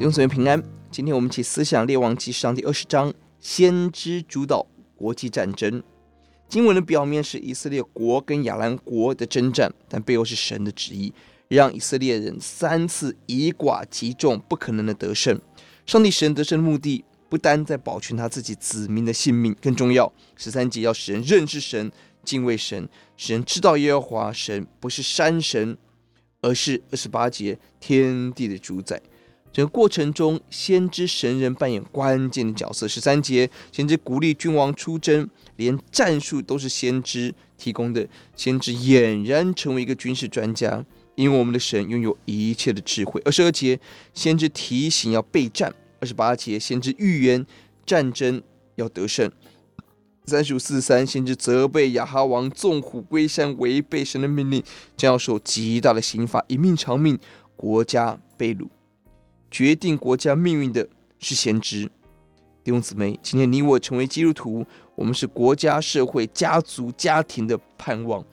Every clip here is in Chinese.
弟兄姊妹平安，今天我们一起思想列王纪上第二十章，先知主导国际战争。经文的表面是以色列国跟亚兰国的征战，但背后是神的旨意，让以色列人三次以寡击众，不可能的得胜。上帝使人得胜的目的，不单在保全他自己子民的性命，更重要，十三节要使人认识神、敬畏神，使人知道耶和华神不是山神，而是二十八节天地的主宰。整个过程中，先知神人扮演关键的角色。十三节，先知鼓励君王出征，连战术都是先知提供的。先知俨然成为一个军事专家，因为我们的神拥有一切的智慧。二十二节，先知提醒要备战。二十八节，先知预言战争要得胜。三十五、四三，先知责备亚哈王纵虎归山，违背神的命令，将要受极大的刑罚，一命偿命，国家被掳。决定国家命运的是先知，弟兄姊妹，今天你我成为基督徒，我们是国家、社会、家族、家庭的盼望，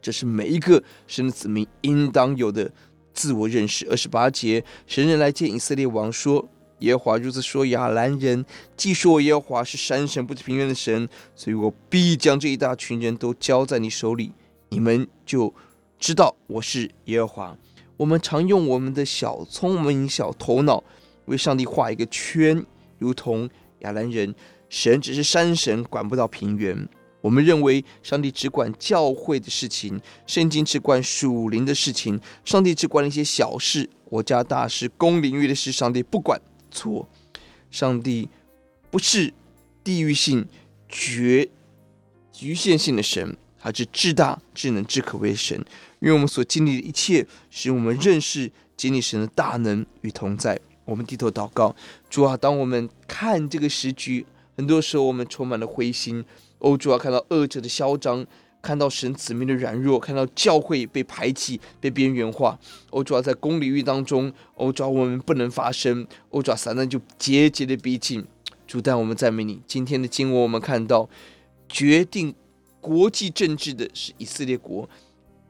这是每一个神的子民应当有的自我认识。二十八节，神人来见以色列王说：“耶和华如此说，亚兰人既说耶和华是山神，不是平原的神，所以我必将这一大群人都交在你手里，你们就知道我是耶和华。”我们常用我们的小聪明、小头脑为上帝画一个圈，如同亚兰人，神只是山神，管不到平原。我们认为上帝只管教会的事情，圣经只管属灵的事情，上帝只管一些小事，国家大事、公领域的事，上帝不管。错，上帝不是地域性、绝局限性的神。他是至大、至能、至可为神，因为我们所经历的一切，使我们认识、经历神的大能与同在。我们低头祷告，主啊，当我们看这个时局，很多时候我们充满了灰心。欧，主啊，看到恶者的嚣张，看到神子民的软弱，看到教会被排挤、被边缘化。欧，主啊，在公领域当中，欧，主啊，我们不能发声。欧，主啊，撒旦就节节的逼近。主，但我们赞美你。今天的经文，我们看到决定。国际政治的是以色列国，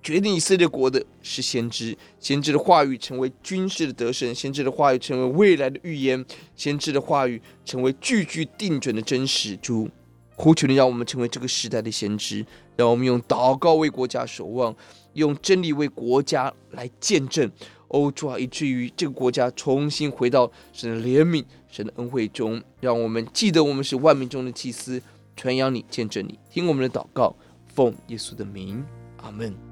决定以色列国的是先知，先知的话语成为军事的得胜，先知的话语成为未来的预言，先知的话语成为句句定准的真实。主，呼求你让我们成为这个时代的先知，让我们用祷告为国家守望，用真理为国家来见证。欧，主啊，以至于这个国家重新回到神的怜悯、神的恩惠中，让我们记得我们是万民中的祭司。传扬你，见证你，听我们的祷告，奉耶稣的名，阿门。